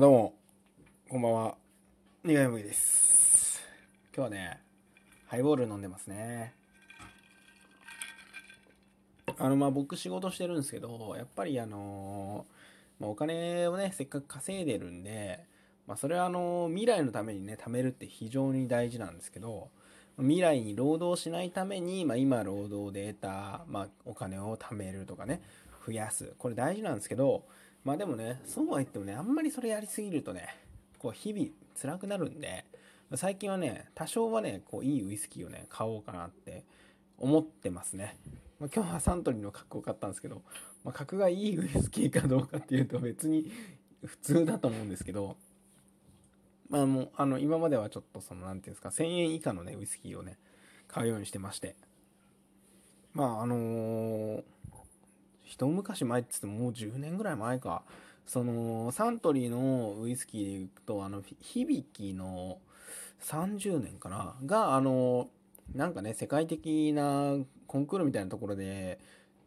どうも、こんばんは。苦いです。今日はね、ハイボール飲んでますね。あの、まあ、僕仕事してるんですけど、やっぱりあのまあ、お金をね、せっかく稼いでるんで、まあ、それはあの未来のためにね、貯めるって非常に大事なんですけど、未来に労働しないために、まあ、今労働で得た、まあ、お金を貯めるとかね、増やす。これ大事なんですけど、まあでもね、そうは言ってもね、あんまりそれやりすぎるとね、こう日々辛くなるんで、最近はね、多少はね、こういいウイスキーをね、買おうかなって思ってますね。まあ、今日はサントリーの格好を買ったんですけど、まあ、格がいいウイスキーかどうかっていうと別に普通だと思うんですけど、まあもう、あの、今まではちょっとその、なんていうんですか、1000円以下のね、ウイスキーをね、買うようにしてまして。まあ、あのー一昔前って言ってももう10年ぐらい前か。その、サントリーのウイスキーでいくと、あの、響きの30年かなが、あの、なんかね、世界的なコンクールみたいなところで、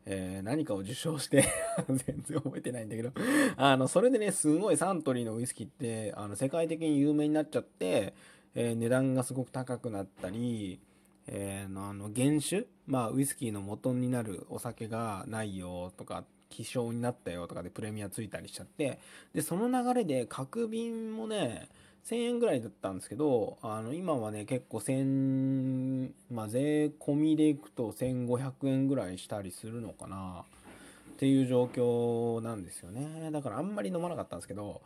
えー何かを受賞して 全然覚えてないんだけどあの、それでね、すごいサントリーのウイスキーって、あの、世界的に有名になっちゃって、えー値段がすごく高くなったり、えーあの、原酒？まあ、ウイスキーの元になるお酒がないよとか、希少になったよとかでプレミアついたりしちゃって、で、その流れで角瓶もね、1000円ぐらいだったんですけど、あの、今はね、結構1000、まあ、税込みでいくと1500円ぐらいしたりするのかなっていう状況なんですよね。だからあんまり飲まなかったんですけど、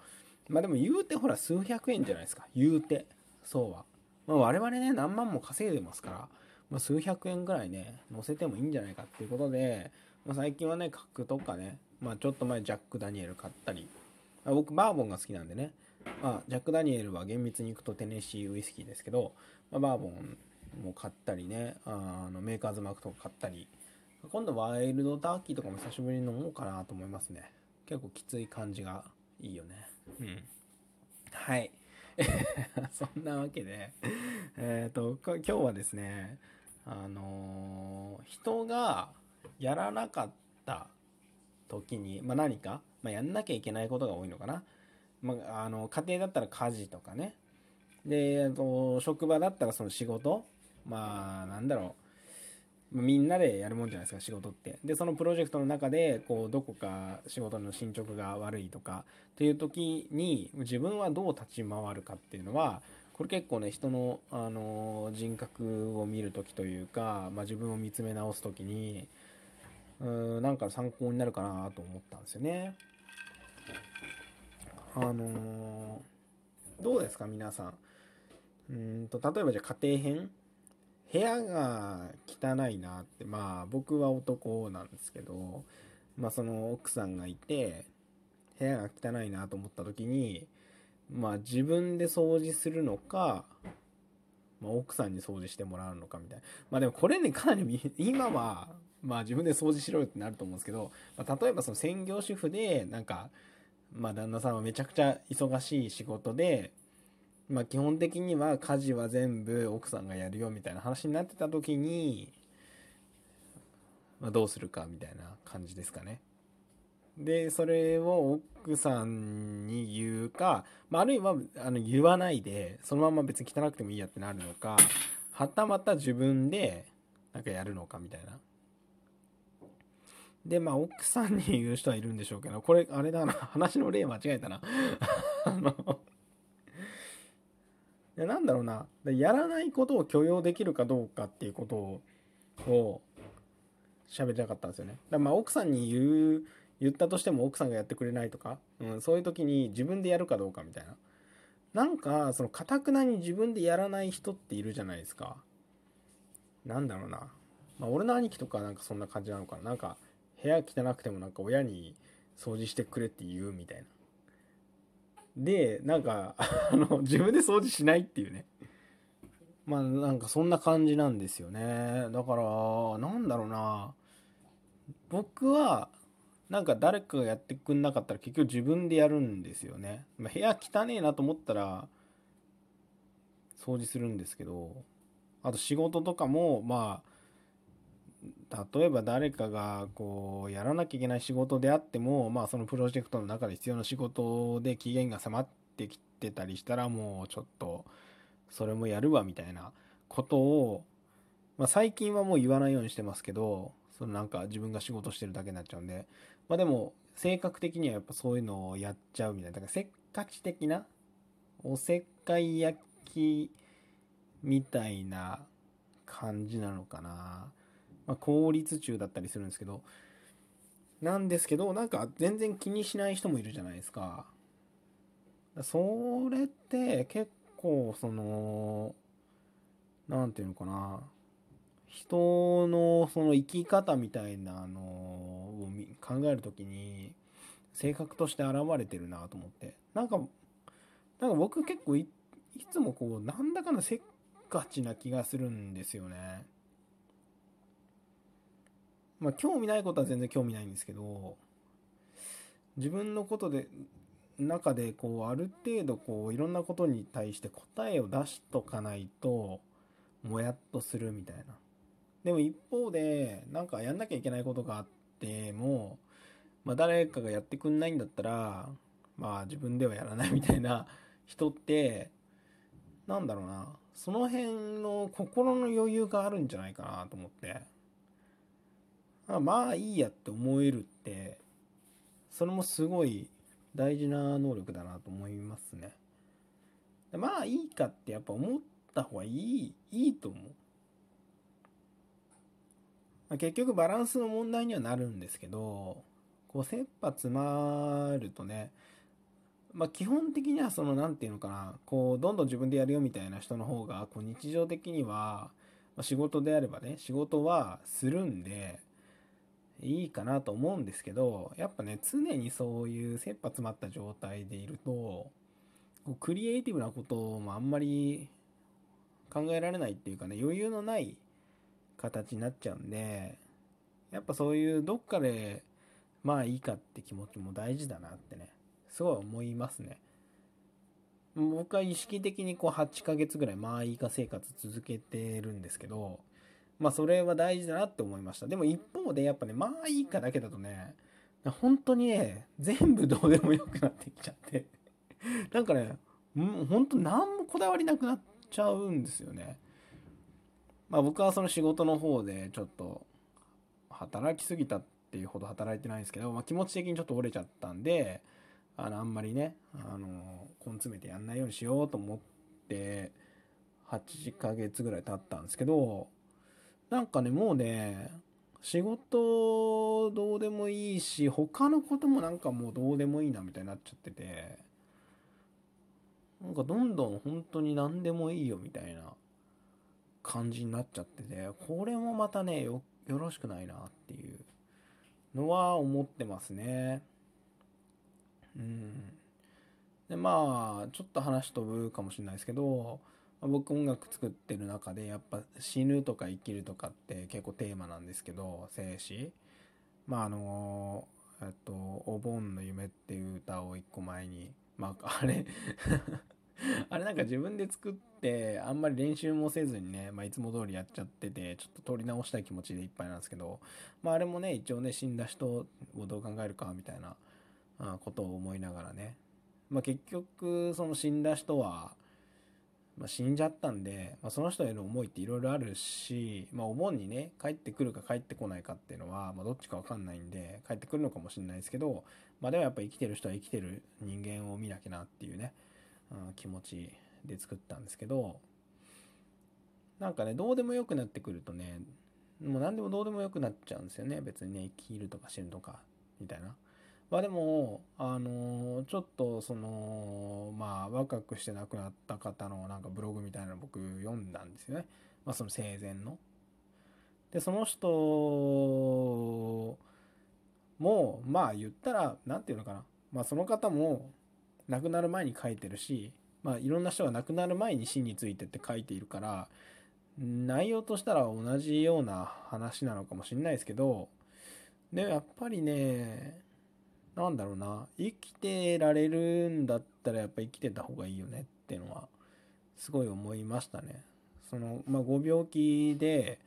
まあでも言うてほら数百円じゃないですか。言うて。そうは。まあ我々ね、何万も稼いでますから、まあ、数百円ぐらいね、乗せてもいいんじゃないかっていうことで、まあ、最近はね、角とかね、まあちょっと前ジャック・ダニエル買ったり、まあ僕バーボンが好きなんでね、まあジャック・ダニエルは厳密に行くとテネシーウイスキーですけど、まあ、バーボンも買ったりね、あのメーカーズマークとか買ったり、今度ワイルドターキーとかも久しぶりに飲もうかなと思いますね。結構きつい感じがいいよね。うん。はい。そんなわけで、えっ、と、今日はですね、あのー人がやらなかった時に、まあ、何か、まあ、やんなきゃいけないことが多いのかな。まあ、あの、家庭だったら家事とかね。で、えっと、職場だったらその仕事。まあ、なんだろう。みんなでやるもんじゃないですか、仕事って。で、そのプロジェクトの中で、こう、どこか仕事の進捗が悪いとか、っていう時に、自分はどう立ち回るかっていうのは、これ結構ね、人の、あの人格を見る時というか、まあ、自分を見つめ直す時に、うん、なんか参考になるかなと思ったんですよね。あのどうですか、皆さん。うんと、例えばじゃあ家庭編部屋が汚いなって、まあ僕は男なんですけど、まあその奥さんがいて、部屋が汚いなと思った時に、まあ自分で掃除するのか、まあ、奥さんに掃除してもらうのかみたいな。まあでもこれね、かなり今は、まあ自分で掃除しろよってなると思うんですけど、まあ、例えばその専業主婦で、なんか、まあ旦那さんはめちゃくちゃ忙しい仕事で、まあ基本的には家事は全部奥さんがやるよみたいな話になってた時に、まあどうするかみたいな感じですかね。で、それを奥さんに言うか、まあ、あるいはあの言わないで、そのまま別に汚くてもいいやってなるのか、はたまた自分でなんかやるのかみたいな。で、まあ奥さんに言う人はいるんでしょうけど、これあれだな、話の例間違えたな。あの、いやなんだろうな、でやらないことを許容できるかどうかっていうことを、を喋りたかったんですよね。だからまあ奥さんに言う、言ったとしても奥さんがやってくれないとか、うん、そういう時に自分でやるかどうかみたいな。なんか、その、かたくなに自分でやらない人っているじゃないですか。なんだろうな。まあ、俺の兄貴とかなんかそんな感じなのかな。なんか、部屋汚くてもなんか親に掃除してくれって言うみたいな。で、なんか、あの、自分で掃除しないっていうね。まあ、なんかそんな感じなんですよね。だから、なんだろうな。僕は、なんか誰かがやってくんなかったら結局自分でやるんですよね。まあ、部屋汚ねえなと思ったら掃除するんですけど、あと仕事とかもまあ例えば誰かがこうやらなきゃいけない仕事であっても、まあ、そのプロジェクトの中で必要な仕事で期限が迫ってきてたりしたらもうちょっとそれもやるわみたいなことを、まあ、最近はもう言わないようにしてますけどそのなんか自分が仕事してるだけになっちゃうんで、まあ、でも性格的にはやっぱそういうのをやっちゃうみたいなだからせっかち的なおせっかい焼きみたいな感じなのかな。まあ、効率中だったりするんですけど、なんですけど、なんか全然気にしない人もいるじゃないですか。それって結構その、なんていうのかな。人のその生き方みたいなのを考えるときに、性格として現れてるなと思って。なんか、なんか僕結構いつもこう、なんだかんだせっかちな気がするんですよね。まあ、興味ないことは全然興味ないんですけど、自分のことで、中でこう、ある程度こう、いろんなことに対して答えを出しとかないと、もやっとするみたいな。でも一方で、なんかやんなきゃいけないことがあっても、まあ誰かがやってくんないんだったら、まあ自分ではやらないみたいな 人って、なんだろうな、その辺の心の余裕があるんじゃないかなと思って。あまあいいやって思えるって、それもすごい大事な能力だなと思いますね。まあいいかってやっぱ思った方がいい、いいと思う。まあ、結局バランスの問題にはなるんですけど、こう切羽詰まるとね、まあ基本的にはその何て言うのかな、こうどんどん自分でやるよみたいな人の方が、こう日常的には、まあ、仕事であればね、仕事はするんで、いいかなと思うんですけど、やっぱね、常にそういう切羽詰まった状態でいると、クリエイティブなこともあんまり考えられないっていうかね、余裕のない形になっちゃうんで、やっぱそういうどっかで、まあいいかって気持ちも大事だなってね、すごい思いますね。僕は意識的にこう8ヶ月ぐらいまあいいか生活続けてるんですけど、まあそれは大事だなって思いました。でも一方でやっぱね、まあいいかだけだとね、本当にね、全部どうでもよくなってきちゃって なんかね、本当何もこだわりなくなっちゃうんですよね。まあ僕はその仕事の方でちょっと働きすぎたっていうほど働いてないんですけど、まあ気持ち的にちょっと折れちゃったんで、あの、あんまりね、あの、根詰めてやんないようにしようと思って、8ヶ月ぐらい経ったんですけど、なんかね、もうね、仕事どうでもいいし、他のこともなんかもうどうでもいいなみたいになっちゃってて、なんかどんどん本当に何でもいいよみたいな感じになっちゃってて、これもまたね、よ、よろしくないなっていうのは思ってますね。うん。で、まあ、ちょっと話飛ぶかもしれないですけど、僕音楽作ってる中でやっぱ死ぬとか生きるとかって結構テーマなんですけど生死まああのえっと「お盆の夢」っていう歌を一個前にまああれ あれなんか自分で作ってあんまり練習もせずにね、まあ、いつも通りやっちゃっててちょっと撮り直したい気持ちでいっぱいなんですけど、まあ、あれもね一応ね死んだ人をどう考えるかみたいなことを思いながらね、まあ、結局その死んだ人はまあ、死んじゃったんで、まあ、その人への思いっていろいろあるし、まあ、お盆にね、帰ってくるか帰ってこないかっていうのは、ま、どっちかわかんないんで、帰ってくるのかもしれないですけど、ま、でもやっぱ生きてる人は生きてる人間を見なきゃなっていうね、うん、気持ちで作ったんですけど、なんかね、どうでもよくなってくるとね、もう何でもどうでもよくなっちゃうんですよね。別にね、生きるとか死ぬとか、みたいな。まあでも、あのー、ちょっとその、まあ若くして亡くなった方のなんかブログみたいなの僕読んだんですよね。まあその生前の。で、その人も、まあ言ったら、なんていうのかな。まあその方も亡くなる前に書いてるし、まあいろんな人が亡くなる前に死についてって書いているから、内容としたら同じような話なのかもしれないですけど、でもやっぱりね、なんだろうな、生きてられるんだったらやっぱ生きてた方がいいよねっていうのは、すごい思いましたね。その、まあ、ご病気で、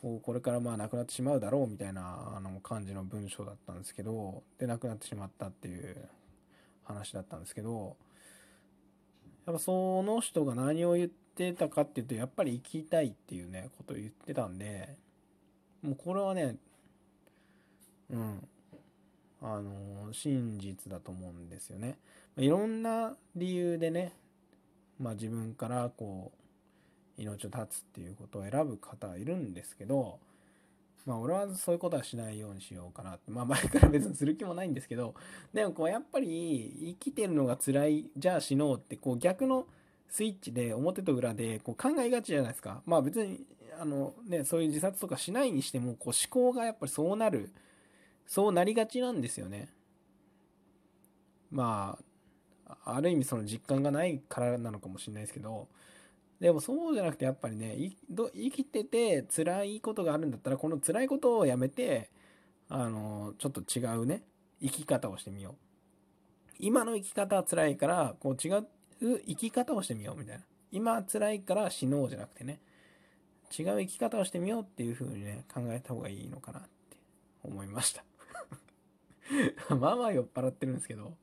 こうこれからまあなくなってしまうだろうみたいなあの感じの文章だったんですけどでなくなってしまったっていう話だったんですけどやっぱその人が何を言ってたかっていうとやっぱり生きたいっていうねことを言ってたんでもうこれはねうんあの真実だと思うんですよね。いろんな理由でねまあ自分からこう命を絶つっていうことを選ぶ方はいるんですけどまあ俺はそういうことはしないようにしようかなって。まあ前から別にする気もないんですけどでもこうやっぱり生きてるのが辛いじゃあ死のうってこう逆のスイッチで表と裏でこう考えがちじゃないですか。まあ別にあのねそういう自殺とかしないにしてもこう思考がやっぱりそうなるそうなりがちなんですよね。まあある意味その実感がないからなのかもしれないですけどでもそうじゃなくてやっぱりね生きてて辛いことがあるんだったらこの辛いことをやめてあのちょっと違うね生き方をしてみよう。今の生き方は辛いからこう違う生き方をしてみようみたいな。今辛いから死のうじゃなくてね違う生き方をしてみようっていう風にね考えた方がいいのかなって思いました。まあまあ酔っ払ってるんですけど。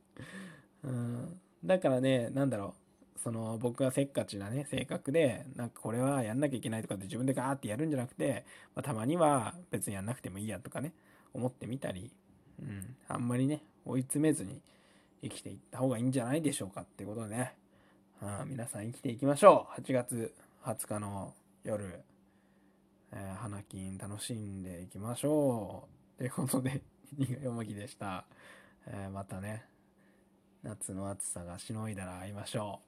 うん。だからねなんだろう。その僕がせっかちなね性格でなんかこれはやんなきゃいけないとかって自分でガーってやるんじゃなくて、まあ、たまには別にやんなくてもいいやとかね思ってみたり、うん、あんまりね追い詰めずに生きていった方がいいんじゃないでしょうかってことでね、うん、皆さん生きていきましょう。8月20日の夜、え、花金楽しんでいきましょう。ということでよもぎでした、えー、またね夏の暑さがしのいだら会いましょう。